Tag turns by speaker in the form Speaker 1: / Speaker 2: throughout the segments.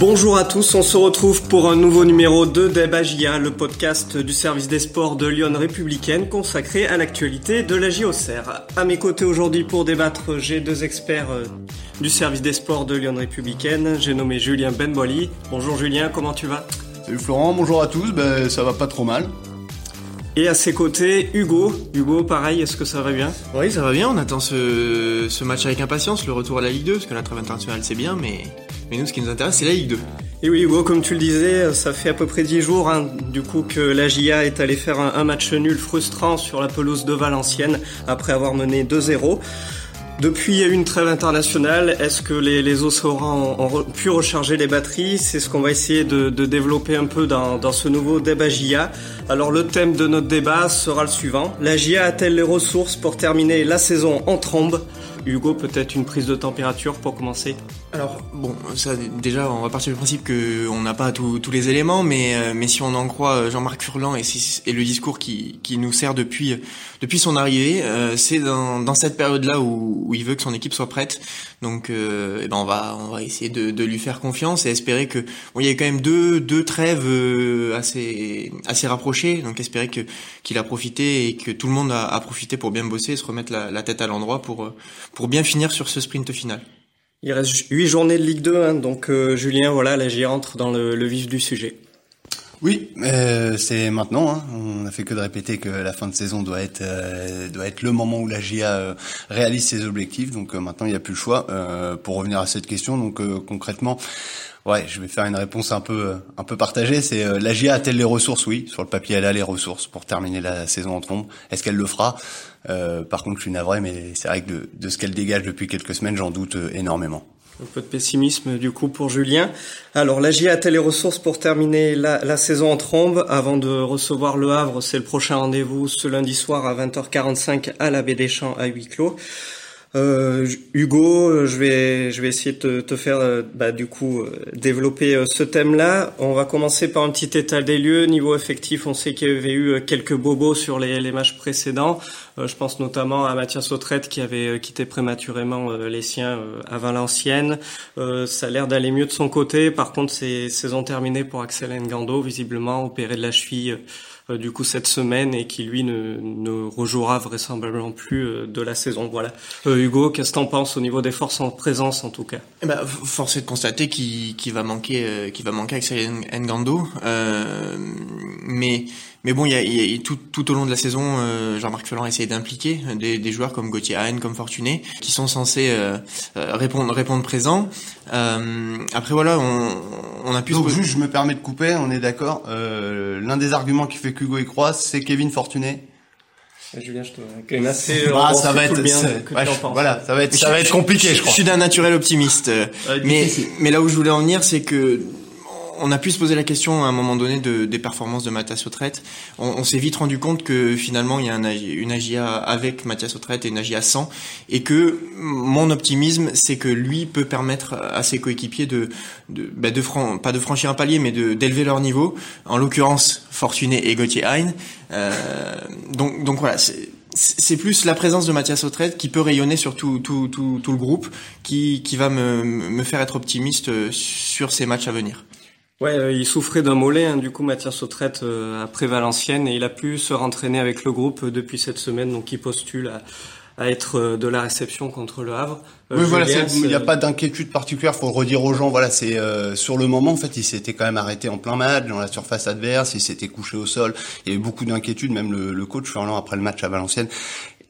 Speaker 1: Bonjour à tous, on se retrouve pour un nouveau numéro de Debagia, le podcast du service des sports de Lyon Républicaine consacré à l'actualité de la JOCR. À mes côtés aujourd'hui pour débattre, j'ai deux experts euh, du service des sports de Lyon Républicaine. J'ai nommé Julien Benboli. Bonjour Julien, comment tu vas?
Speaker 2: Salut Florent, bonjour à tous, ben, ça va pas trop mal.
Speaker 1: Et à ses côtés, Hugo. Hugo, pareil, est-ce que ça va bien?
Speaker 3: Oui, ça va bien, on attend ce, ce match avec impatience, le retour à la Ligue 2, parce que la trêve internationale c'est bien, mais mais nous, ce qui nous intéresse, c'est la Ligue 2.
Speaker 1: Et oui, Hugo, comme tu le disais, ça fait à peu près 10 jours, hein, du coup, que la GIA est allée faire un, match nul frustrant sur la pelouse de Valenciennes, après avoir mené 2-0. Depuis, il y a eu une trêve internationale. Est-ce que les, les ont, pu recharger les batteries? C'est ce qu'on va essayer de, de, développer un peu dans, dans ce nouveau débat GIA. Alors, le thème de notre débat sera le suivant. La GIA a-t-elle les ressources pour terminer la saison en trombe? Hugo, peut-être une prise de température pour commencer
Speaker 3: Alors, bon, ça, déjà, on va partir du principe qu'on n'a pas tous les éléments, mais, euh, mais si on en croit euh, Jean-Marc Furlan et, et, le discours qui, qui nous sert depuis, depuis son arrivée, euh, c'est dans, dans cette période-là où, où, il veut que son équipe soit prête. Donc, eh ben on, va, on va essayer de, de, lui faire confiance et espérer que... Bon, il y a quand même deux, deux trêves assez, assez rapprochées, donc espérer qu'il a profité et que tout le monde a, a profité pour bien bosser et se remettre la, la tête à l'endroit pour pour bien finir sur ce sprint final.
Speaker 1: Il reste huit journées de Ligue 2, hein, donc euh, Julien, voilà, là j'y rentre dans le, le, vif du sujet.
Speaker 2: Oui, euh, c'est maintenant. Hein. On n'a fait que de répéter que la fin de saison doit être euh, doit être le moment où la GIA euh, réalise ses objectifs. Donc euh, maintenant, il n'y a plus le choix. pour revenir à cette question, donc concrètement, Ouais, je vais faire une réponse un peu un peu partagée. C'est euh, la GIA a-t-elle les ressources? Oui, sur le papier, elle a les ressources pour terminer la saison en trombe. Est-ce qu'elle le fera? Euh, Par contre, je suis navré, mais c'est vrai que de, de ce qu'elle dégage depuis quelques semaines, j'en doute euh, énormément.
Speaker 1: Un peu de pessimisme du coup pour Julien. Alors la GIA a-t-elle les ressources pour terminer la, la, saison en trombe avant de recevoir le Havre C'est le prochain rendez-vous ce lundi soir à 20h45 à la Baie des Champs à huis clos. Euh, Hugo, je vais, je vais essayer de te, faire, euh, bah, du coup, euh, développer euh, ce thème-là. On va commencer par un petit état des lieux. Niveau effectif, on sait qu'il y avait eu quelques bobos sur les, les matchs précédents. je pense notamment à Mathias Autrette qui avait quitté prématurément les siens à Valenciennes. ça a l'air d'aller mieux de son côté. Par contre, c'est saison terminée pour Axel Ngando, visiblement opéré de la cheville euh, du coup cette semaine et qui lui ne, ne rejouera vraisemblablement plus euh, de la saison. Voilà. Euh, Hugo, qu'est-ce que t'en penses au niveau des forces en présence en tout cas?
Speaker 3: Eh ben, Force est de constater qu'il va manquer, qu'il va manquer Axel Ngando, mais mais bon, il y a, y a tout, tout, au long de la saison, euh, Jean-Marc Furlan a essayé d'impliquer des, des, joueurs comme Gauthier Haen, comme Fortuné, qui sont censés euh, euh répondre, répondre présent. Euh, après voilà, on, on a pu.
Speaker 2: Donc juste, je me permets de couper. On est d'accord. Euh, L'un des arguments qui fait qu'Hugo y croit, c'est Kevin Fortuné.
Speaker 1: Julien, je te quand même assez. Ah,
Speaker 2: ça va être. Bien voilà, ça va être, ça va être compliqué, je, je crois.
Speaker 3: Je suis d'un naturel optimiste, mais mais là où je voulais en venir, c'est que on a pu se poser la question à un moment donné de, des performances de Mathias Autrette. On, on s'est vite rendu compte que finalement il y a un, une AGIA avec Mathias Autrette et une AGIA sans, et que mon optimisme c'est que lui peut permettre à ses coéquipiers de, de, bah de pas de franchir un palier, mais d'élever leur niveau. En l'occurrence, Fortuné et Gauthier Hein. Euh, donc donc voilà. c'est plus la présence de Mathias Autrette qui peut rayonner sur tout, tout, tout, tout le groupe, qui, qui va me, me faire être optimiste sur ces matchs à venir.
Speaker 1: Ouais, euh, il souffrait d'un mollet, hein, du coup Mathias Autrette euh, après Valenciennes et il a pu se rentraîner avec le groupe euh, depuis cette semaine, donc il postule à, à être euh, de la réception contre le Havre.
Speaker 2: oui, voilà, il n'y a pas d'inquiétude particulière. Faut redire aux gens, voilà, c'est sur le moment en fait, il s'était quand même arrêté en plein match dans la surface adverse, il s'était couché au sol. Il y avait beaucoup d'inquiétude, même le, le coach Furlan après le match à Valenciennes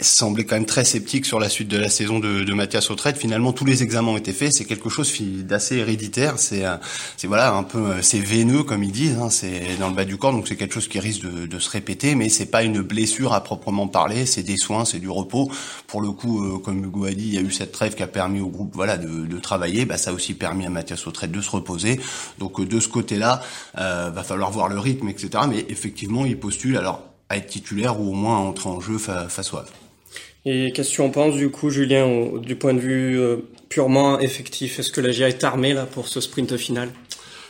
Speaker 2: semblait quand même très sceptique sur la suite de la saison de, de Mathias Autrette. Finalement, tous les examens ont été faits. C'est quelque chose d'assez héréditaire. C'est, euh, c'est voilà, un peu, euh, c'est veineux comme ils disent. Hein, c'est dans le bas du corps, donc c'est quelque chose qui risque de, de, se répéter. Mais c'est pas une blessure à proprement parler. C'est des soins, c'est du repos. Pour le coup, euh, comme Hugo a dit, il y a eu cette trêve qui a permis au groupe, voilà, de, de travailler. Bah, ça a aussi permis à Mathias Autrette de se reposer. Donc de ce côté-là, euh, va falloir voir le rythme, etc. Mais effectivement, il postule alors à être titulaire ou au moins à entrer en jeu face au Havre.
Speaker 1: Et qu'est-ce que tu en penses du coup, Julien, du point de vue euh, purement effectif? Est-ce que la GIA est armée là pour ce sprint final?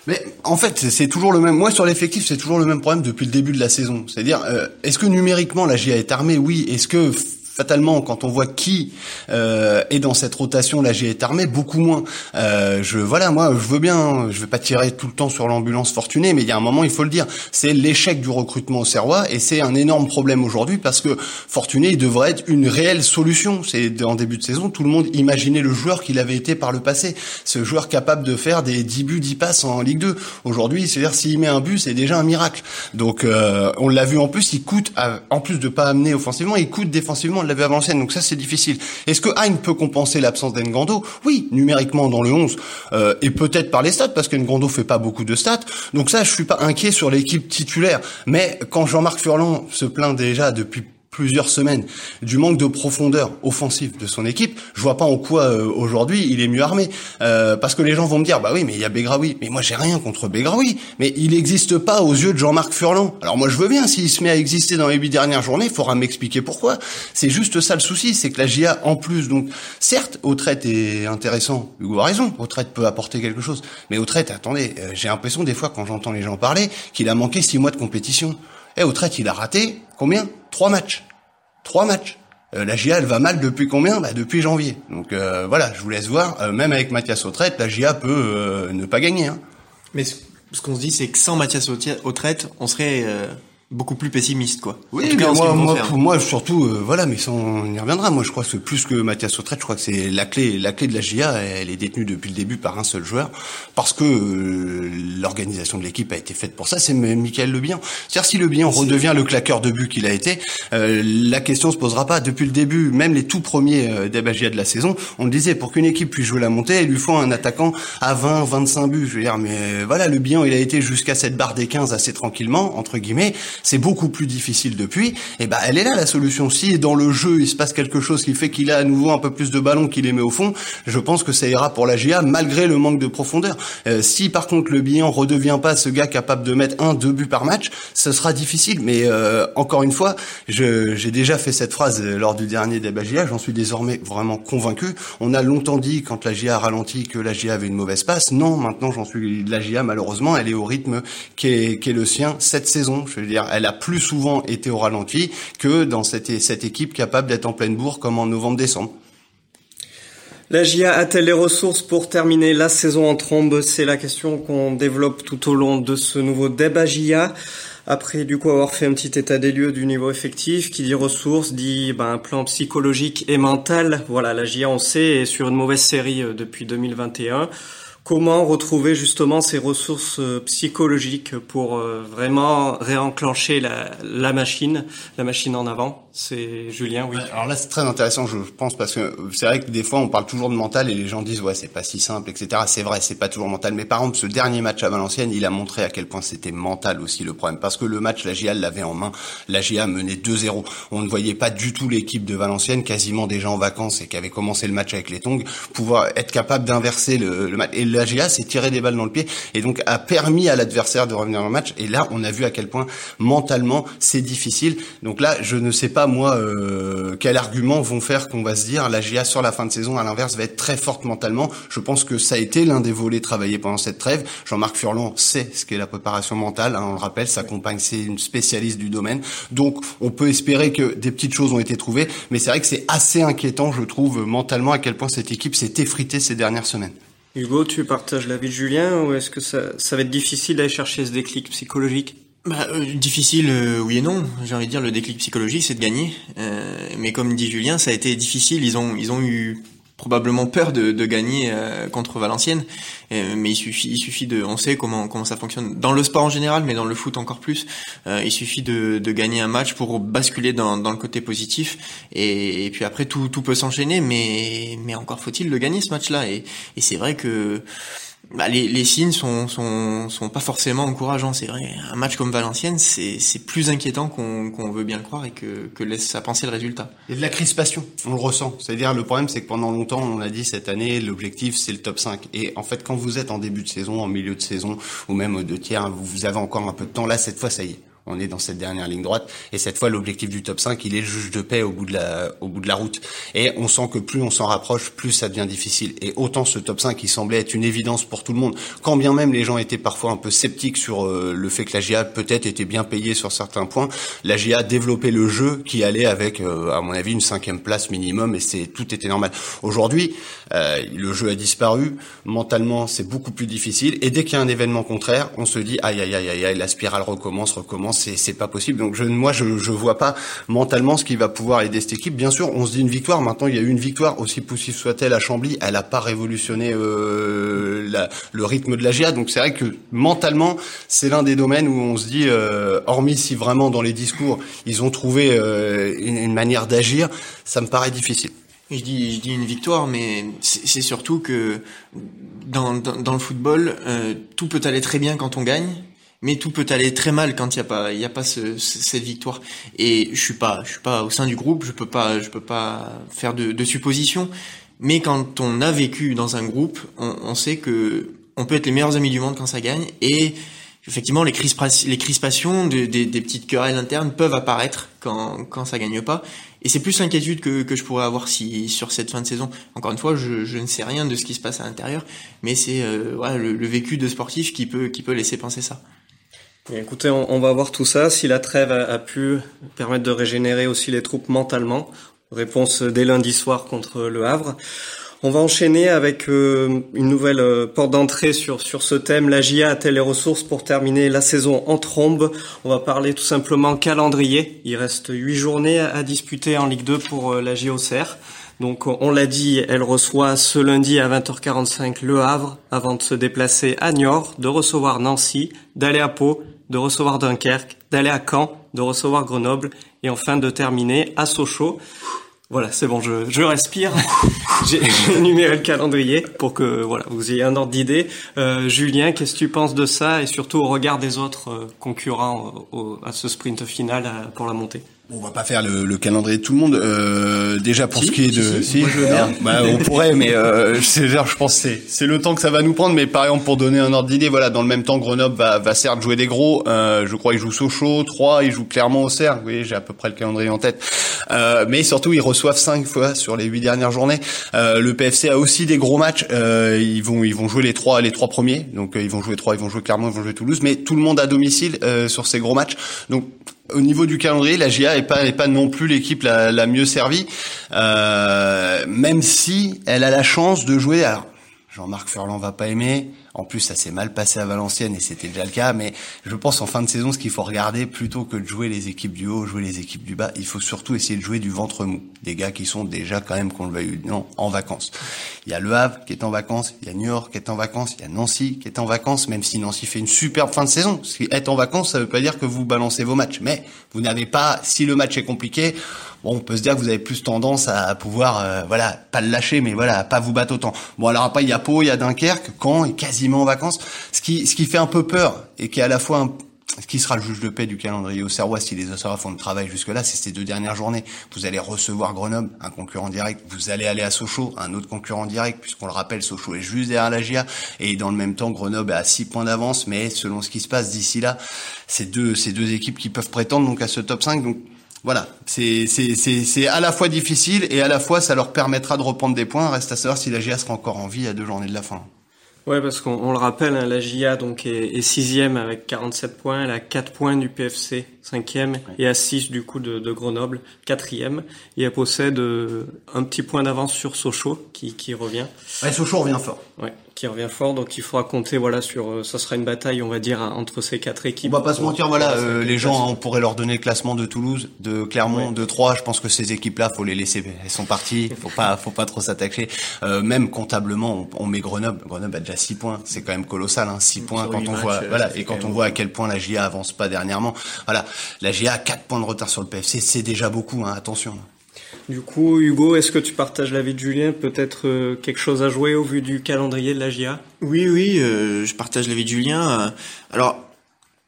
Speaker 2: Mais en fait, c'est toujours le même. Moi, sur l'effectif, c'est toujours le même problème depuis le début de la saison. C'est-à-dire, euh, est-ce que numériquement la GIA est armée? Oui. Est-ce que fatalement, quand on voit qui euh, est dans cette rotation, la est armée, beaucoup moins. Euh, je voilà, moi, je veux bien, je vais pas tirer tout le temps sur l'ambulance fortunée, mais il y a un moment, il faut le dire, c'est l'échec du recrutement au Serrois, et c'est un énorme problème aujourd'hui parce que Fortuné, il devrait être une réelle solution. C'est en début de saison, tout le monde imaginait le joueur qu'il avait été par le passé, ce joueur capable de faire des 10 buts, 10 passes en Ligue 2. Aujourd'hui, c'est-à-dire s'il met un but, c'est déjà un miracle. Donc, euh, on l'a vu en plus, il coûte, en plus de pas amener offensivement, il coûte défensivement l'avait à donc ça c'est difficile. Est-ce que Hein peut compenser l'absence d'Engando Oui, numériquement dans le 11, euh, et peut-être par les stats, parce qu'Engando fait pas beaucoup de stats, donc ça je suis pas inquiet sur l'équipe titulaire. Mais quand Jean-Marc Furlan se plaint déjà depuis plusieurs semaines du manque de profondeur offensive de son équipe, je vois pas en quoi euh, aujourd'hui il est mieux armé. Euh, parce que les gens vont me dire bah oui mais il y a Begraoui, mais moi j'ai rien contre Begraoui, mais il n'existe pas aux yeux de Jean-Marc Furlan. Alors moi je veux bien s'il se met à exister dans les huit dernières journées, il faudra m'expliquer pourquoi. C'est juste ça le souci, c'est que la GIA en plus donc certes Autrette est intéressant, Hugo a raison, Autrette peut apporter quelque chose, mais Autrette attendez, euh, j'ai l'impression des fois quand j'entends les gens parler qu'il a manqué six mois de compétition. Et au il a raté combien? Trois matchs. Trois matchs. Euh, la GIA, elle va mal depuis combien? Bah, Depuis janvier. Donc euh, voilà, je vous laisse voir. Euh, même avec Mathias Autrette, la GIA peut ne pas gagner. Hein.
Speaker 3: Mais ce, qu'on se dit, c'est que sans Mathias Autrette, on serait beaucoup plus pessimiste quoi.
Speaker 2: Oui, mais moi, moi, pour moi surtout, euh, voilà, mais ça, on y reviendra. Moi, je crois que plus que Mathias Sautrette, je crois que c'est la clé, la clé de la GIA. Elle est détenue depuis le début par un seul joueur, parce que euh, l'organisation de l'équipe a été faite pour ça. C'est Michael Le Bien. C'est-à-dire si Le redevient le claqueur de but qu'il a été, euh, la question se posera pas. Depuis le début, même les tout premiers euh, de la saison, on le disait, pour qu'une équipe puisse jouer la montée, il lui faut un attaquant à 20, 25 buts. Je veux dire, mais voilà, Le il a été jusqu'à cette barre des 15 assez tranquillement, entre guillemets c'est beaucoup plus difficile depuis, et eh ben elle est là la solution. Si dans le jeu il se passe quelque chose qui fait qu'il a à nouveau un peu plus de ballons qu'il les met au fond, je pense que ça ira pour la GA malgré le manque de profondeur. Euh, si par contre le bilan redevient pas ce gars capable de mettre un, deux buts par match, ce sera difficile. Mais euh, encore une fois, j'ai déjà fait cette phrase lors du dernier débat GA, j'en suis désormais vraiment convaincu. On a longtemps dit quand la GA a ralenti que la GA avait une mauvaise passe. Non, maintenant j'en suis la GA malheureusement, elle est au rythme qui est, est le sien cette saison. Je veux dire, elle a plus souvent été au ralenti que dans cette, équipe capable d'être en pleine bourre comme en novembre-décembre.
Speaker 1: La GIA a-t-elle les ressources pour terminer la saison en trombe? C'est la question qu'on développe tout au long de ce nouveau débat GIA. Après, du coup, avoir fait un petit état des lieux du niveau effectif, qui dit ressources, dit ben, un plan psychologique et mental. Voilà, la GIA, on sait, est sur une mauvaise série euh, depuis 2021. Comment retrouver justement ces ressources euh, psychologiques pour euh, vraiment réenclencher la, la machine, la machine en avant c'est Julien, oui.
Speaker 2: Alors là, c'est très intéressant, je pense, parce que c'est vrai que des fois, on parle toujours de mental et les gens disent ouais, c'est pas si simple, etc. C'est vrai, c'est pas toujours mental. Mais par exemple, ce dernier match à Valenciennes, il a montré à quel point c'était mental aussi le problème, parce que le match, la GIA l'avait en main. La GIA menait 2-0. On ne voyait pas du tout l'équipe de Valenciennes, quasiment déjà en vacances et qui avait commencé le match avec les tongs, pouvoir être capable d'inverser le, le, match. Et la GIA s'est tiré des balles dans le pied et donc a permis à l'adversaire de revenir dans le match. Et là, on a vu à quel point mentalement c'est difficile. Donc là, je ne sais pas moi, euh, quels arguments vont faire qu'on va se dire la GIA sur la fin de saison, à l'inverse, va être très forte mentalement. Je pense que ça a été l'un des volets travaillés pendant cette trêve. Jean-Marc Furlan sait ce qu'est la préparation mentale. Hein, on le rappelle, sa compagne, c'est une spécialiste du domaine. Donc, on peut espérer que des petites choses ont été trouvées. Mais c'est vrai que c'est assez inquiétant, je trouve, mentalement, à quel point cette équipe s'est effritée ces dernières semaines.
Speaker 1: Hugo, tu partages l'avis de Julien ou est-ce que ça, ça va être difficile d'aller chercher ce déclic psychologique?
Speaker 3: Bah, euh, difficile, euh, oui et non. J'ai envie de dire le déclic psychologique, c'est de gagner. Euh, mais comme dit Julien, ça a été difficile. Ils ont, ils ont eu probablement peur de, de gagner contre Valenciennes. mais il suffit, il suffit de, on sait comment comment ça fonctionne dans le sport en général, mais dans le foot encore plus. il suffit de, de gagner un match pour basculer dans, dans le côté positif. Et, et puis après tout, tout peut s'enchaîner, mais mais encore faut-il le gagner ce match-là. Et, et c'est vrai que bah, les, les, signes sont, sont, sont pas forcément encourageants, c'est vrai. Un match comme Valenciennes, c'est, plus inquiétant qu'on, veut bien le croire et que, que laisse à penser le résultat.
Speaker 2: Il y a de la crispation, on le ressent. C'est-à-dire, le problème, c'est que pendant longtemps, on a dit cette année, l'objectif, c'est le top 5. Et en fait, quand vous êtes en début de saison, en milieu de saison, ou même de tiers, vous avez encore un peu de temps. Là, cette fois, ça y est On est dans cette dernière ligne droite. Et cette fois, l'objectif du top 5, il est le juge de paix au bout de la, au bout de la route. Et on sent que plus on s'en rapproche, plus ça devient difficile. Et autant ce top 5 qui semblait être une évidence pour tout le monde, quand bien même les gens étaient parfois un peu sceptiques sur euh, le fait que la GIA peut-être était bien payée sur certains points, la GIA développait le jeu qui allait avec, euh, à mon avis, une cinquième place minimum et c'est tout était normal. Aujourd'hui, euh, le jeu a disparu. Mentalement, c'est beaucoup plus difficile. Et dès qu'il y a un événement contraire, on se dit aïe aïe aïe aïe, aïe la spirale recommence, recommence. C'est pas possible. Donc je, moi, je je vois pas mentalement ce qui va pouvoir aider cette équipe. Bien sûr, on se dit une victoire. Maintenant, il y a eu une victoire aussi poussive soit-elle à Chambly. Elle a pas révolutionné euh, la, le rythme de la GIA. Donc c'est vrai que mentalement, c'est l'un des domaines où on se dit, euh, hormis si vraiment dans les discours ils ont trouvé euh, une manière d'agir, ça me paraît difficile.
Speaker 3: Je dis, je dis une victoire, mais c'est surtout que dans, dans, dans le football, euh, tout peut aller très bien quand on gagne, mais tout peut aller très mal quand il y a pas, il a pas ce, cette victoire. Et je suis pas, je suis pas au sein du groupe, je peux pas, je peux pas faire de, de suppositions. Mais quand on a vécu dans un groupe, on, on sait que on peut être les meilleurs amis du monde quand ça gagne et effectivement, les, crispations, des, des, des, petites querelles internes peuvent apparaître quand, quand ça gagne pas. Et c'est plus l'inquiétude que, que je pourrais avoir si sur cette fin de saison. Encore une fois, je, je ne sais rien de ce qui se passe à l'intérieur, mais c'est euh, voilà, le, le, vécu de sportif qui peut, qui peut laisser penser ça.
Speaker 1: écoutez, on, on, va voir tout ça. Si la trêve a, a, pu permettre de régénérer aussi les troupes mentalement, réponse dès lundi soir contre le Havre. On va enchaîner avec euh, une nouvelle euh, porte d'entrée sur, sur ce thème. La GIA a-t-elle les ressources pour terminer la saison en trombe? On va parler tout simplement calendrier. Il reste huit journées à, à disputer en Ligue 2 pour euh, la JOCR. Donc on l'a dit, elle reçoit ce lundi à 20h45 Le Havre avant de se déplacer à Niort, de recevoir Nancy, d'aller à Pau, de recevoir Dunkerque, d'aller à Caen, de recevoir Grenoble et enfin de terminer à Sochaux. Voilà, c'est bon, je, je respire. J'ai énuméré le calendrier pour que voilà vous ayez un ordre d'idée. Euh, Julien, qu'est-ce que tu penses de ça et surtout au regard des autres euh, concurrents au, à ce sprint final à, pour la montée?
Speaker 2: On va pas faire le, le, calendrier de tout le monde. Euh, déjà pour si, ce qui est de, si, si bah, on pourrait, mais euh, c'est je pense c'est c'est le temps que ça va nous prendre. Mais par exemple pour donner un ordre d'idée, voilà, dans le même temps, Grenoble va, va certes jouer des gros. Euh, je crois il joue Sochaux, 3, il joue clairement Auxerre. Oui, j'ai à peu près le calendrier en tête. Euh, mais surtout ils reçoivent cinq fois sur les huit dernières journées. Euh, le PFC a aussi des gros matchs. Euh, ils vont ils vont jouer les trois les trois premiers. Donc ils vont jouer trois, ils vont jouer Clermont, ils vont jouer Toulouse. Mais tout le monde à domicile sur ces gros matchs. Donc au niveau du calendrier, la GIA est pas, non plus l'équipe la, la, mieux servie, euh, même si elle a la chance de jouer. Alors, Jean-Marc Furlan va pas aimer. En plus, ça s'est mal passé à Valenciennes et c'était déjà le cas. Mais je pense en fin de saison, ce qu'il faut regarder, plutôt que de jouer les équipes du haut, jouer les équipes du bas, il faut surtout essayer de jouer du ventre mou. Des gars qui sont déjà quand même, qu'on le veuille non, en vacances. Il y a Le Havre qui est en vacances, il y a New York qui est en vacances, il y a Nancy qui est en vacances, même si Nancy fait une superbe fin de saison. Parce qu'être en vacances, ça veut pas dire que vous balancez vos matchs. Mais vous n'avez pas, si le match est compliqué, bon, on peut se dire que vous avez plus tendance à pouvoir, euh, voilà, pas le lâcher, mais voilà, pas vous battre autant. Bon, alors après, il y a Pau, il y a Dunkerque, Caen est quasiment en vacances. Ce qui, ce qui fait un peu peur et qui est à la fois un, qui sera le juge de paix du calendrier au Serrois si les Auxerrois font le travail jusque-là, c'est ces deux dernières journées. Vous allez recevoir Grenoble, un concurrent direct. Vous allez aller à Sochaux, un autre concurrent direct, puisqu'on le rappelle, Sochaux est juste derrière la GIA. Et dans le même temps, Grenoble est à 6 points d'avance. Mais selon ce qui se passe d'ici là, c'est deux, ces deux équipes qui peuvent prétendre donc à ce top 5. Donc voilà, c'est à la fois difficile et à la fois ça leur permettra de reprendre des points. Reste à savoir si la GIA sera encore en vie à deux journées de la fin.
Speaker 1: Ouais, parce qu'on le rappelle, hein, la GIA donc est, est, sixième avec 47 points, elle a 4 points du PFC, cinquième, ouais. et à 6 du coup de, de, Grenoble, quatrième, et elle possède euh, un petit point d'avance sur Sochaux qui, qui revient.
Speaker 2: Ouais, Sochaux revient fort.
Speaker 1: Ouais, qui revient fort, donc il faudra compter voilà sur, euh, ça sera une bataille on va dire entre ces quatre équipes.
Speaker 2: On va pas se mentir, voilà, euh, les gens, on pourrait leur donner le classement de Toulouse, de Clermont, ouais. de Troyes. Je pense que ces équipes-là, faut les laisser, elles sont parties, faut pas, faut pas trop s'attaquer. Euh, même comptablement, on, on, met Grenoble, Grenoble a déjà 6 points, c'est quand même colossal, hein, 6 points quand on matchs, voit, voilà, et quand on voit à quel point la GIA avance pas dernièrement. Voilà, la GIA a 4 points de retard sur le PFC, c'est déjà beaucoup, hein, attention.
Speaker 1: Du coup, Hugo, est-ce que tu partages l'avis de Julien? Peut-être euh, quelque chose à jouer au vu du calendrier de la GIA
Speaker 3: Oui, oui, euh, je partage l'avis de Julien. Alors,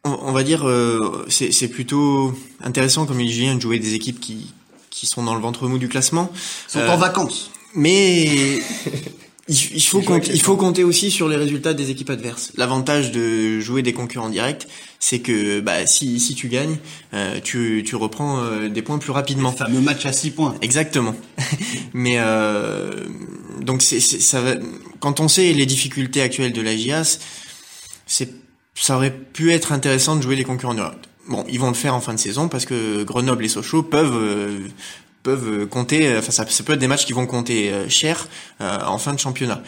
Speaker 3: on, on va dire, euh, c'est plutôt intéressant, comme il dit Julien, de jouer des équipes qui, qui sont dans le ventre mou du classement.
Speaker 2: Ils sont en vacances.
Speaker 3: Mais il, faut compter, il faut compter aussi sur les résultats des équipes adverses. L'avantage de jouer des concurrents directs, c'est que bah, si, si tu gagnes, euh, tu, tu reprends euh, des points plus rapidement. Le
Speaker 2: fameux match à 6 points.
Speaker 3: Exactement. Mais euh, donc c'est, ça va, quand on sait les difficultés actuelles de la GIAS, c'est ça aurait pu être intéressant de jouer les concurrents directs. Bon, ils vont le faire en fin de saison parce que Grenoble et Sochaux peuvent peuvent euh, compter, euh, enfin ça, peut être des matchs qui vont compter euh, cher en fin de championnat.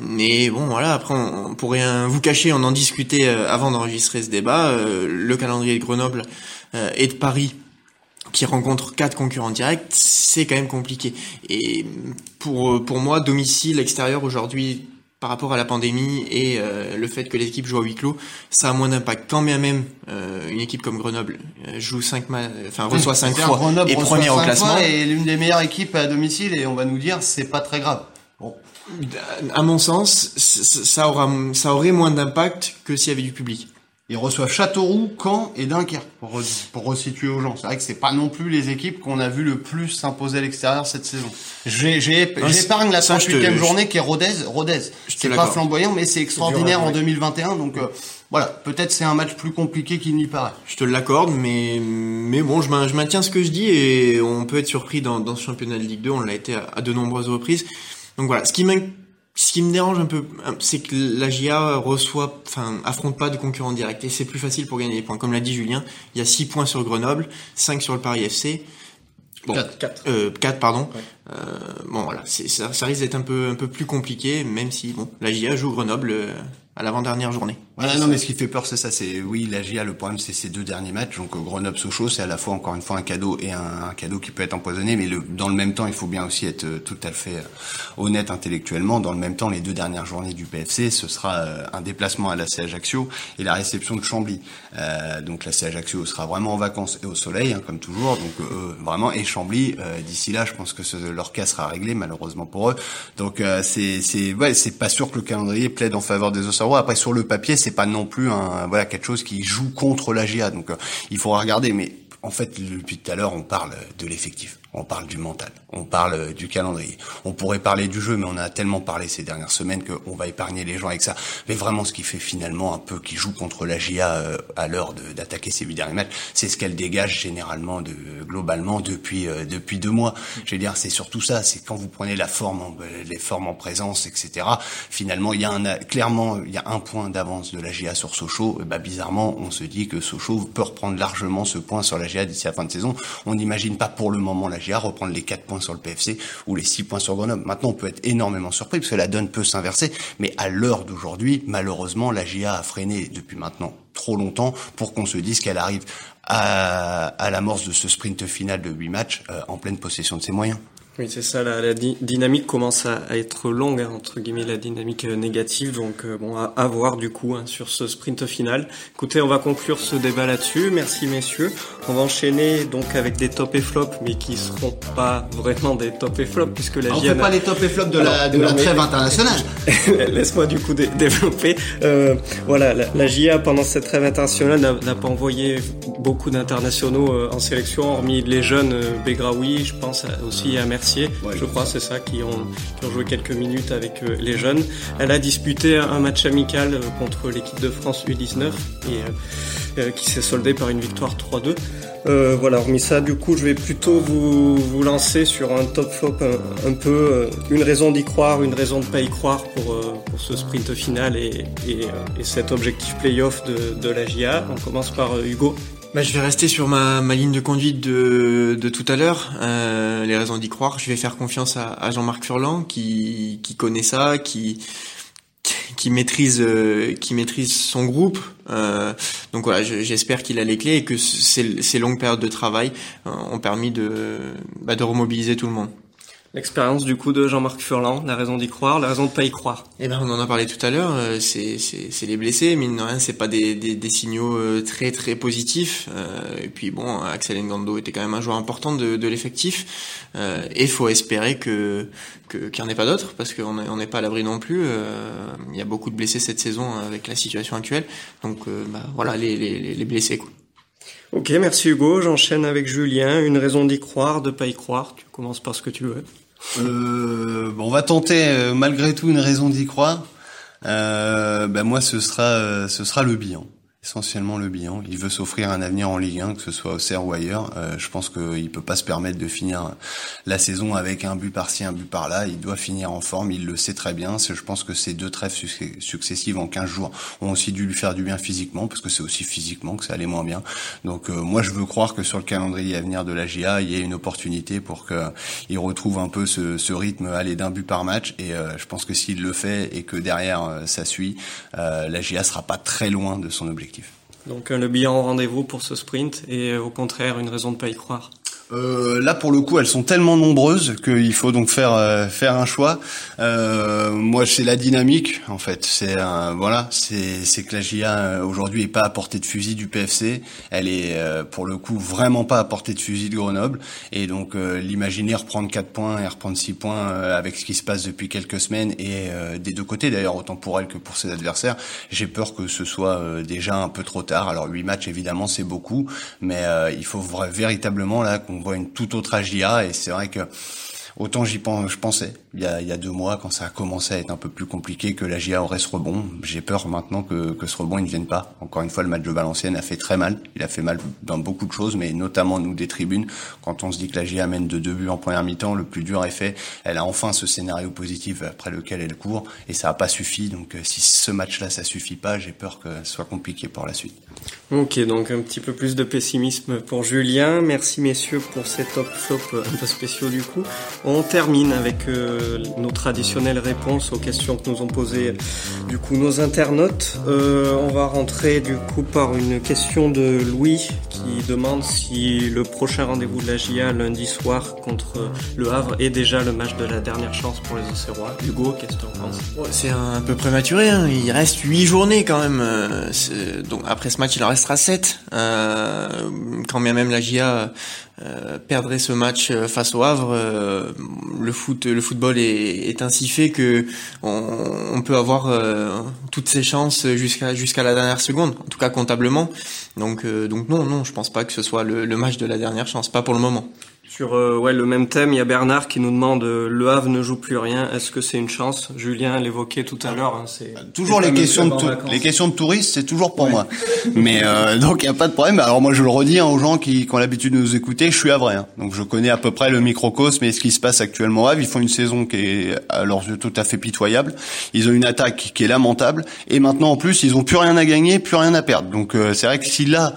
Speaker 3: mais bon voilà, après on, pour rien vous cacher, on en discutait avant d'enregistrer ce débat. le calendrier de Grenoble et de Paris qui rencontrent quatre concurrents directs, c'est quand même compliqué. Et pour pour moi, domicile extérieur aujourd'hui par rapport à la pandémie et euh, le fait que les équipes jouent à huis clos, ça a moins d'impact. Quand bien même euh, une équipe comme Grenoble euh, joue 5 enfin reçoit 5 fois
Speaker 2: Grenoble et première au classement et l'une des meilleures équipes à domicile et on va nous dire c'est pas très grave. Bon.
Speaker 3: À mon sens, ça aura ça aurait moins d'impact que s'il y avait du public.
Speaker 2: Il reçoit Châteauroux, Caen et Dunkerque pour, pour resituer aux gens. C'est vrai que c'est pas non plus les équipes qu'on a vu le plus s'imposer à l'extérieur cette saison. J'épargne la 38e journée qui est Rodez. Rodez, c'est pas flamboyant, mais c'est extraordinaire en 2021. Donc euh, voilà, peut-être c'est un match plus compliqué qu'il n'y paraît.
Speaker 3: Je te l'accorde, mais mais bon, je, je maintiens ce que je dis et on peut être surpris dans, dans ce championnat de Ligue 2. On l'a été à, à de nombreuses reprises. Donc voilà, ce qui m'inquiète ce qui me dérange un peu, c'est que la GIA reçoit, enfin, affronte pas de concurrents directs et c'est plus facile pour gagner des points. Comme l'a dit Julien, il y a 6 points sur Grenoble, 5 sur le Paris FC.
Speaker 1: Bon, 4, 4.
Speaker 3: Euh, 4 pardon. Euh, bon voilà, ça, ça risque d'être un peu un peu plus compliqué, même si bon, la GIA joue Grenoble euh, à l'avant-dernière journée.
Speaker 2: Voilà, non, mais ce qui fait peur, c'est ça. C'est oui, la GIA. Le problème, c'est ces deux derniers matchs. Donc Grenoble-Sochaux, c'est à la fois encore une fois un cadeau et un, cadeau qui peut être empoisonné. Mais le, dans le même temps, il faut bien aussi être euh, tout à fait euh, honnête intellectuellement. Dans le même temps, les deux dernières journées du PFC, ce sera euh, un déplacement à la C Ajaccio et la réception de Chambly. Euh, donc la C Ajaccio sera vraiment en vacances et au soleil, hein, comme toujours. Donc vraiment et Chambly. D'ici là, je pense que ce, leur cas sera réglé, malheureusement pour eux. Donc c'est c'est ouais, c'est pas sûr que le calendrier plaide en faveur des Après, sur le papier, c'est pas non plus un voilà quelque chose qui joue contre la GIA. Donc, euh, il faudra regarder. Mais en fait, depuis tout à l'heure, on parle de l'effectif on parle du mental, on parle du calendrier. On pourrait parler du jeu, mais on a tellement parlé ces dernières semaines qu'on va épargner les gens avec ça. Mais vraiment, ce qui fait finalement un peu qui joue contre la GIA euh, à l'heure d'attaquer ces huit derniers matchs, c'est ce qu'elle dégage généralement, de, globalement depuis euh, depuis deux mois. Je veux dire, c'est surtout ça. C'est quand vous prenez la forme, euh, les formes en présence, etc. Finalement, il y a un clairement il y a un point d'avance de la GIA sur Sochaux. bah bizarrement, on se dit que Sochaux peut reprendre largement ce point sur la GIA d'ici la fin de saison. On n'imagine pas pour le moment la reprendre les 4 points sur le PFC ou les 6 points sur Grenoble. Maintenant, on peut être énormément surpris parce que la donne peut s'inverser, mais à l'heure d'aujourd'hui, malheureusement, la GIA a freiné depuis maintenant trop longtemps pour qu'on se dise qu'elle arrive à, à l'amorce de ce sprint final de 8 matchs euh, en pleine possession de ses moyens.
Speaker 1: Oui, c'est ça. La, dynamique commence à, être longue, hein, entre guillemets, la dynamique euh, négative. Donc, euh, bon, à, voir du coup hein, sur ce sprint final. Écoutez, on va conclure ce débat là-dessus. Merci messieurs. On va enchaîner donc avec des top et flops, mais qui seront pas vraiment des top et flops puisque la.
Speaker 2: On fait pas les top et flops de la de la trêve internationale.
Speaker 1: Laisse-moi du coup développer. Euh, voilà, la, la, GIA pendant cette trêve internationale n'a pas envoyé beaucoup d'internationaux euh, en sélection, hormis les jeunes Begraoui, je pense aussi à Merci je crois, c'est ça, qui ont, qui ont, joué quelques minutes avec euh, les jeunes. Elle a disputé un match amical euh, contre l'équipe de France U19 et euh, qui s'est soldé par une victoire 3-2. Euh, voilà, hormis ça, du coup, je vais plutôt vous, vous lancer sur un top flop un, peu, une raison d'y croire, une raison de pas y croire pour, pour ce sprint final et, et, et cet objectif playoff de, de la GIA. On commence par Hugo.
Speaker 3: Bah, je vais rester sur ma, ma ligne de conduite de, de tout à l'heure. Euh, les raisons d'y croire. Je vais faire confiance à, à Jean-Marc Furlan qui, qui connaît ça, qui qui maîtrise euh, qui maîtrise son groupe. Euh, donc voilà, j'espère qu'il a les clés et que ces, longues périodes de travail euh, ont permis de bah, de remobiliser tout le monde.
Speaker 1: L'expérience du coup de Jean-Marc Furlan, la raison d'y croire, la raison de pas y croire.
Speaker 3: Eh ben on en a parlé tout à l'heure, euh, c'est c'est les blessés, mine de rien c'est pas des, des, des, signaux euh, très très positifs. Euh, et puis bon, Axel Ngando était quand même un joueur important de, de l'effectif. et il faut espérer que qu'il n'y en ait pas d'autres parce qu'on on n'est pas à l'abri non plus. Il y a beaucoup de blessés cette saison avec la situation actuelle. Donc bah, voilà les, les, les blessés quoi.
Speaker 1: Ok, merci Hugo. J'enchaîne avec Julien. Une raison d'y croire, de pas y croire. Tu commences par ce que tu veux.
Speaker 2: Euh, On va tenter malgré tout une raison d'y croire. ben moi, ce sera, ce sera le bilan essentiellement le bilan. Il veut s'offrir un avenir en Ligue 1, que ce soit au Serre ou ailleurs. Euh, je pense qu'il peut pas se permettre de finir la saison avec un but par-ci, un but par-là. Il doit finir en forme, il le sait très bien. Je pense que ces deux trêves successives en 15 jours ont aussi dû lui faire du bien physiquement, parce que c'est aussi physiquement que ça allait moins bien. Donc euh, moi, je veux croire que sur le calendrier à venir de la GIA, il y ait une opportunité pour qu'il retrouve un peu ce, ce rythme, aller d'un but par match. Et euh, je pense que s'il le fait et que derrière ça suit, la GIA sera pas très loin de son objectif.
Speaker 1: Donc euh, le bilan rendez-vous pour ce sprint et euh, au contraire une raison de pas y croire
Speaker 2: euh, là pour le coup elles sont tellement nombreuses qu'il faut donc faire euh, faire un choix. Euh, moi c'est la dynamique en fait. C'est voilà c'est c'est que la GIA euh, aujourd'hui est pas à portée de fusil du PFC. Elle est pour le coup vraiment pas à portée de fusil de Grenoble et donc l'imaginer reprendre 4 points et reprendre 6 points avec ce qui se passe depuis quelques semaines et des deux côtés d'ailleurs autant pour elle que pour ses adversaires. J'ai peur que ce soit déjà un peu trop tard. Alors 8 matchs évidemment c'est beaucoup mais il faut véritablement là on voit une toute autre AGIA et c'est vrai que autant j'y pense, je pensais il y, a, deux mois quand ça a commencé à être un peu plus compliqué que la GIA aurait ce rebond. J'ai peur maintenant que, ce rebond ne vienne pas. Encore une fois, le match de Valenciennes a fait très mal. Il a fait mal dans beaucoup de choses, mais notamment nous des tribunes. Quand on se dit que la GIA mène de deux buts en première mi-temps, le plus dur est fait. Elle a enfin ce scénario positif après lequel elle court et ça n'a pas suffi. Donc euh, si ce match-là ça suffit pas, j'ai peur que ce soit compliqué pour la suite.
Speaker 1: Ok, donc un petit peu plus de pessimisme pour Julien. Merci messieurs pour ces top flop un peu spéciaux du coup. On termine avec euh, nos traditionnelles réponses aux questions que nous ont posées du coup nos internautes. Euh, on va rentrer du coup par une question de Louis qui demande si le prochain rendez-vous de la GIA lundi soir contre le Havre est déjà le match de la dernière chance pour les Auxerrois. Hugo, qu'est-ce que tu en penses
Speaker 3: C'est un peu prématuré, hein. il reste 8 journées quand même. Euh, donc après ce match il en restera 7. Euh, quand même la GIA euh, perdrait ce match euh, face au Havre, euh, le foot, le football est, est, ainsi fait que on, peut avoir toutes ses chances jusqu'à jusqu'à la dernière seconde, en tout cas comptablement. Donc donc non non, je pense pas que ce soit le, le match de la dernière chance, pas pour le moment.
Speaker 1: Sur euh, ouais, le même thème, il y a Bernard qui nous demande euh, Le Havre ne joue plus rien, est-ce que c'est une chance? Julien l'évoquait tout à l'heure. Hein, c'est
Speaker 2: euh, toujours les questions, de les questions de touristes, c'est toujours pour moi. Mais donc il y a pas de problème. Alors moi je le redis hein, aux gens qui, qui ont l'habitude de nous écouter, je suis à hein. donc je connais à peu près le microcosme et ce qui se passe actuellement au Havre. Ils font une saison qui est à leurs yeux tout à fait pitoyable. Ils ont une attaque qui est lamentable et maintenant en plus ils ont plus rien à gagner, plus rien à perdre. Donc c'est vrai que si là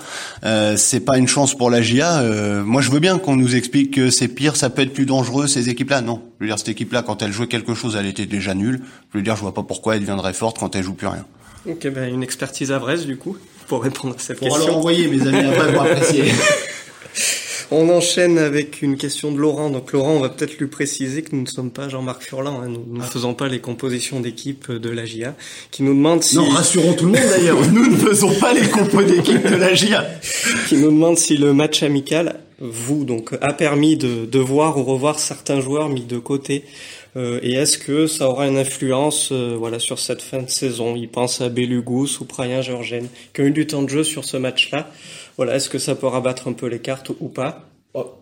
Speaker 2: c'est pas une chance pour la GIA, moi je veux bien qu'on nous explique que c'est pire, ça peut être plus dangereux ces équipes-là. Non, je veux dire cette équipe-là, quand elle jouait quelque chose, elle était déjà nulle. Je veux dire, je vois pas pourquoi elle deviendrait forte quand elle joue plus rien.
Speaker 1: Ok, ben une expertise à Brest du coup pour répondre à cette question.
Speaker 2: Pour alors envoyer mes amis après pour apprécier.
Speaker 1: On enchaîne avec une question de Laurent. Donc Laurent, on va peut-être lui préciser que nous ne sommes pas Jean-Marc Furlan. Hein. Nous ne faisons pas les compositions d'équipe de la GIA. Qui nous demande si...
Speaker 2: Non, rassurons tout le monde d'ailleurs. nous ne faisons pas les compos d'équipe de la GIA.
Speaker 1: qui nous demande si le match amical, vous, donc, a permis de, de voir ou revoir certains joueurs mis de côté. Euh, et est-ce que ça aura une influence euh, voilà, sur cette fin de saison? Il pense à Belugus ou Prayen Georgen, qui ont eu du temps de jeu sur ce match-là. Voilà, est-ce que ça peut rabattre un peu les cartes ou pas?
Speaker 3: Oh.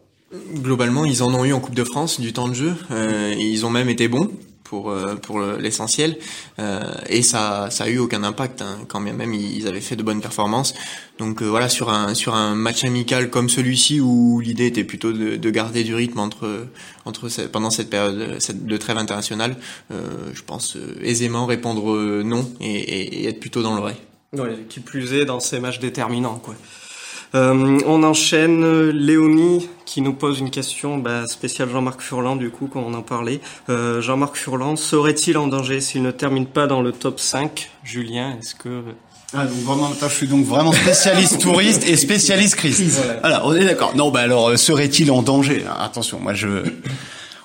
Speaker 3: Globalement, ils en ont eu en Coupe de France du temps de jeu. Euh, ils ont même été bons pour euh, pour l'essentiel. Euh, et ça ça a eu aucun impact hein, quand bien même ils avaient fait de bonnes performances. Donc euh, voilà sur un sur un match amical comme celui-ci où l'idée était plutôt de, de, garder du rythme entre entre pendant cette période cette, de trêve internationale je pense aisément répondre non et, et, et, être plutôt dans l'oreille.
Speaker 1: Ouais, qui plus est dans ces matchs déterminants quoi euh, on enchaîne Léonie qui nous pose une question bah, spéciale Jean-Marc Furlan du coup quand on en parlait. Euh, Jean-Marc Furlan serait-il en danger s'il ne termine pas dans le top 5 Julien, est-ce que
Speaker 2: ah, donc vraiment, je suis donc vraiment spécialiste touriste et spécialiste crise. Voilà. on est d'accord. Non, bah alors, euh, serait-il en danger? Attention, moi je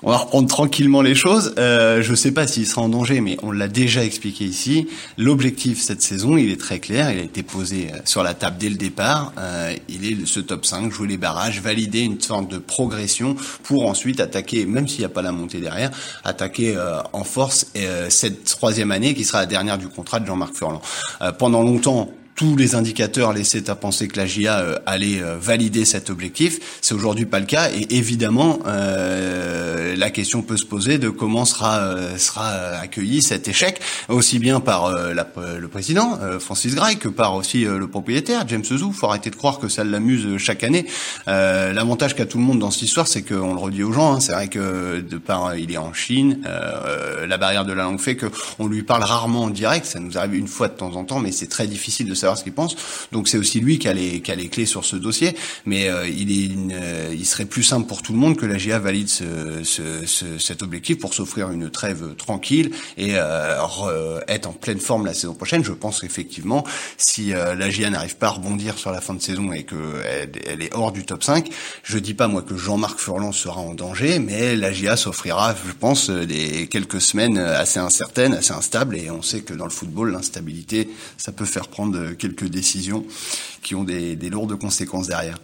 Speaker 2: on va reprendre tranquillement les choses. Euh, je ne sais pas s'il sera en danger, mais on l'a déjà expliqué ici. L'objectif cette saison, il est très clair. Il a été posé euh, sur la table dès le départ. Euh, il est ce top 5, jouer les barrages, valider une sorte de progression pour ensuite attaquer, même s'il n'y a pas la montée derrière, attaquer en force cette troisième année qui sera la dernière du contrat de Jean-Marc Furlan. pendant longtemps, tous les indicateurs laissaient à penser que la GIA euh, allait euh, valider cet objectif. C'est aujourd'hui pas le cas et évidemment euh, la question peut se poser de comment sera sera accueilli cet échec aussi bien par la, le président Francis Gray que par aussi le propriétaire James Zou. Faut arrêter de croire que ça l'amuse chaque année. L'avantage qu'a tout le monde dans cette histoire, c'est qu'on le redit aux gens. Hein, c'est vrai que de par il est en Chine, la barrière de la langue fait que on lui parle rarement en direct. Ça nous arrive une fois de temps en temps, mais c'est très difficile de savoir ce qu'il pense. Donc c'est aussi lui qui a les, qui a les clés sur ce dossier. Mais euh, il, est euh, il serait plus simple pour tout le monde que la GIA valide ce, ce, ce, cet objectif pour s'offrir une trêve tranquille et euh, être en pleine forme la saison prochaine. Je pense effectivement si la GIA n'arrive pas à rebondir sur la fin de saison et que elle, est hors du top 5, je dis pas moi que Jean-Marc Furlan sera en danger, mais la GIA s'offrira, je pense, des quelques semaines assez incertaines, assez instables, et on sait que dans le football, l'instabilité, ça peut faire prendre quelques décisions qui ont des, lourdes conséquences derrière.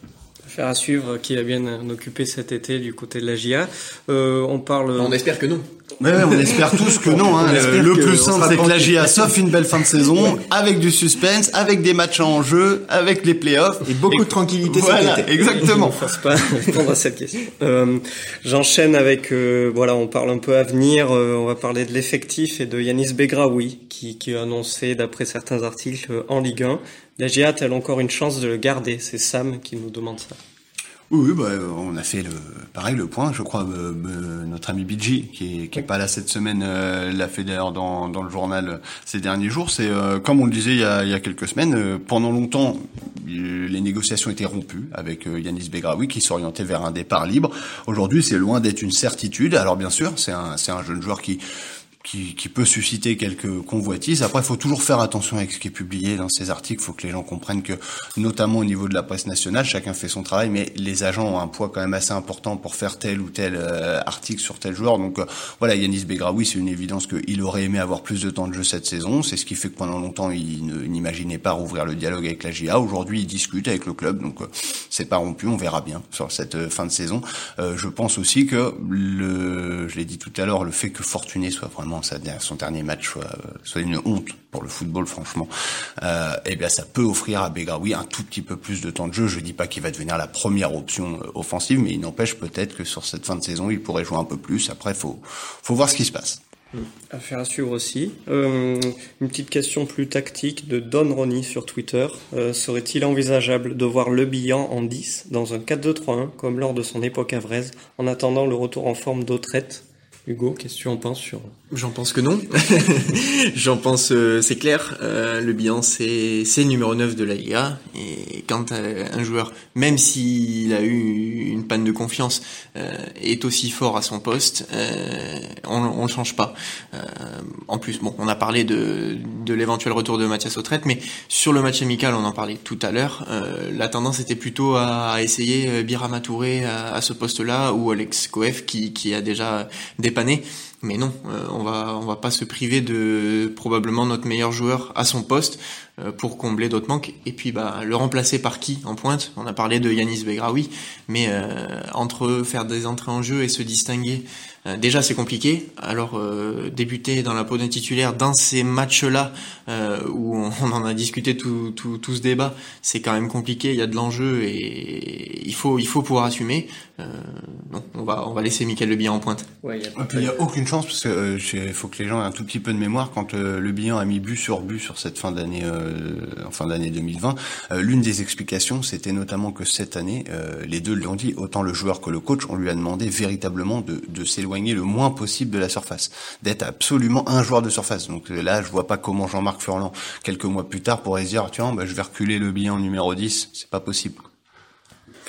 Speaker 1: Faire à suivre qui va bien occuper cet été du côté de la GIA. Euh, on parle.
Speaker 3: On espère que non.
Speaker 2: Ouais, on espère tous que non. Hein. Le plus simple, c'est que la GIA sauf une belle fin de saison, avec du suspense, avec des matchs en jeu, avec les playoffs.
Speaker 3: Et beaucoup de tranquillité
Speaker 2: voilà, cet été. exactement.
Speaker 1: ne fasse pas répondre à cette question. Euh, J'enchaîne avec, euh, voilà, on parle un peu avenir, euh, on va parler de l'effectif et de Yanis Begraoui, qui, qui a annoncé, d'après certains articles, en Ligue 1, la GIA a-t-elle encore une chance de le garder? C'est Sam qui nous demande ça.
Speaker 2: Oui, bah, on a fait le pareil le point. Je crois euh, euh, notre ami Bidji, qui est, qui est pas là cette semaine, euh, l'a fait d'ailleurs dans, dans le journal ces derniers jours. C'est comme on le disait il y a, il y a quelques semaines. pendant longtemps, les négociations étaient rompues avec Yanis Begraoui, qui s'orientait vers un départ libre. Aujourd'hui, c'est loin d'être une certitude. Alors bien sûr, c'est un, c'est un jeune joueur qui qui, qui, peut susciter quelques convoitises. Après, il faut toujours faire attention avec ce qui est publié dans ces articles. Il faut que les gens comprennent que, notamment au niveau de la presse nationale, chacun fait son travail, mais les agents ont un poids quand même assez important pour faire tel ou tel euh, article sur tel joueur. Donc euh, voilà, Yanis Begraoui, c'est une évidence qu'il aurait aimé avoir plus de temps de jeu cette saison. C'est ce qui fait que pendant longtemps, il n'imaginait pas rouvrir le dialogue avec la GIA. Aujourd'hui, il discute avec le club, donc euh, c'est pas rompu. On verra bien sur cette fin de saison. je pense aussi que le, je l'ai dit tout à l'heure, le fait que Fortuné soit vraiment son dernier match soit, une honte pour le football, franchement, euh, eh bien ça peut offrir à Begraoui un tout petit peu plus de temps de jeu. Je dis pas qu'il va devenir la première option euh, offensive, mais il n'empêche peut-être que sur cette fin de saison, il pourrait jouer un peu plus. Après, faut faut voir ce qui se passe.
Speaker 1: Affaire à suivre aussi. Euh, une petite question plus tactique de Don Ronnie sur Twitter. Serait-il envisageable de voir Le Bihan en 10 dans un 4-2-3-1 comme lors de son époque à Vraise en attendant le retour en forme d'Autrette Hugo, qu'est-ce que tu en penses sur
Speaker 3: J'en pense que non. J'en pense, euh, c'est clair. Euh, le bilan, c'est numéro 9 de la Liga. Et quand euh, un joueur, même s'il a eu une panne de confiance, est aussi fort à son poste, on, on le change pas. en plus, bon, on a parlé de de l'éventuel retour de Mathias Autrette, mais sur le match amical, on en parlait tout à l'heure. la tendance était plutôt à, essayer Birama Touré à, à ce poste-là ou Alex Koef qui qui a déjà dépanné. Mais non, euh, on va on va pas se priver de probablement notre meilleur joueur à son poste euh, pour combler d'autres manques. Et puis bah le remplacer par qui en pointe? On a parlé de Yanis Begraoui, mais euh, entre faire des entrées en jeu et se distinguer euh, déjà c'est compliqué. Alors euh, débuter dans la peau d'un titulaire dans ces matchs-là euh, où on, en a discuté tout, tout, tout ce débat, c'est quand même compliqué. Il y a de l'enjeu et il faut il faut pouvoir assumer. non, on va on va laisser Michael Le Bihan en pointe.
Speaker 2: Ouais, il n'y a, aucune chance parce que il faut que les gens aient un tout petit peu de mémoire quand Le Bihan a mis but sur but sur cette fin d'année en fin d'année 2020. L'une des explications, c'était notamment que cette année, les deux l'ont dit, autant le joueur que le coach, on lui a demandé véritablement de, de s'éloigner le moins possible de la surface, d'être absolument un joueur de surface. Donc euh, là, je vois pas comment Jean-Marc Furlan, quelques mois plus tard, pourrait se dire tiens, bah, je vais reculer le bilan numéro 10. C'est pas possible.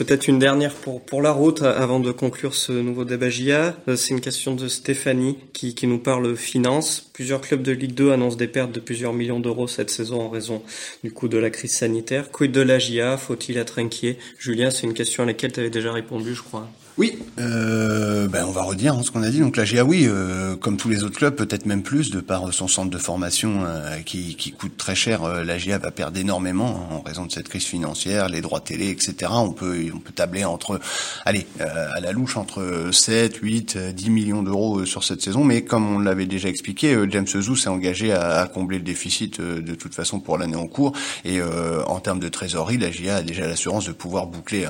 Speaker 1: Peut-être une dernière pour, pour la route avant de conclure ce nouveau débat GIA. Euh, c'est une question de Stéphanie qui, qui nous parle finance. Plusieurs clubs de Ligue 2 annoncent des pertes de plusieurs millions d'euros cette saison en raison du coût de la crise sanitaire. Quid de la GIA Faut-il être inquiet? Julien, c'est une question à laquelle tu avais déjà répondu, je crois.
Speaker 2: Oui, euh, ben on va redire hein, ce qu'on a dit. Donc la GA, oui, euh, comme tous les autres clubs, peut-être même plus, de par son centre de formation euh, qui, qui, coûte très cher. Euh, la GA va perdre énormément hein, en raison de cette crise financière, les droits télé, etc. On peut, on peut tabler entre, allez, à la louche entre 7, 8, 10 millions d'euros sur cette saison. Mais comme on l'avait déjà expliqué, James Zou s'est engagé à, à, combler le déficit de toute façon pour l'année en cours. Et en termes de trésorerie, la GA a déjà l'assurance de pouvoir boucler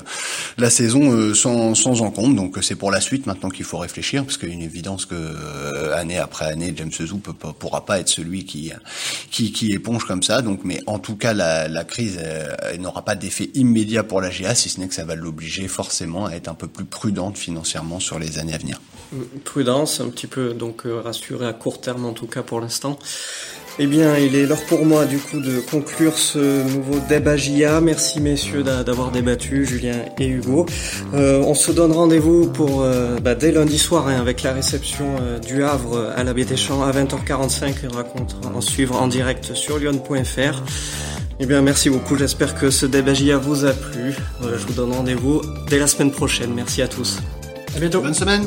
Speaker 2: la saison sans, sans encombre. Donc c'est pour la suite maintenant qu'il faut réfléchir, parce qu'il y a une évidence que euh, année après année, James Zou peut, pourra pas être celui qui, qui, éponge comme ça. Donc, mais en tout cas, la, crise euh, n'aura pas d'effet immédiat pour la GA, si ce n'est que ça va l'obliger forcément à être un peu plus prudente financièrement sur les années à venir.
Speaker 1: Prudence, un petit peu donc euh, rassuré à court terme en tout cas pour l'instant. Eh bien, il est l'heure pour moi du coup de conclure ce nouveau débat JA. Merci messieurs d'avoir débattu, Julien et Hugo. Euh, on se donne rendez-vous pour euh, bah, dès lundi soir hein, avec la réception euh, du Havre à la Baie des Champs à 20h45 et raconte en suivre en direct sur lyon.fr. Eh bien, merci beaucoup. J'espère que ce débat JA vous a plu. je vous donne rendez-vous dès la semaine prochaine. Merci à tous.
Speaker 2: À bientôt. Bonne semaine.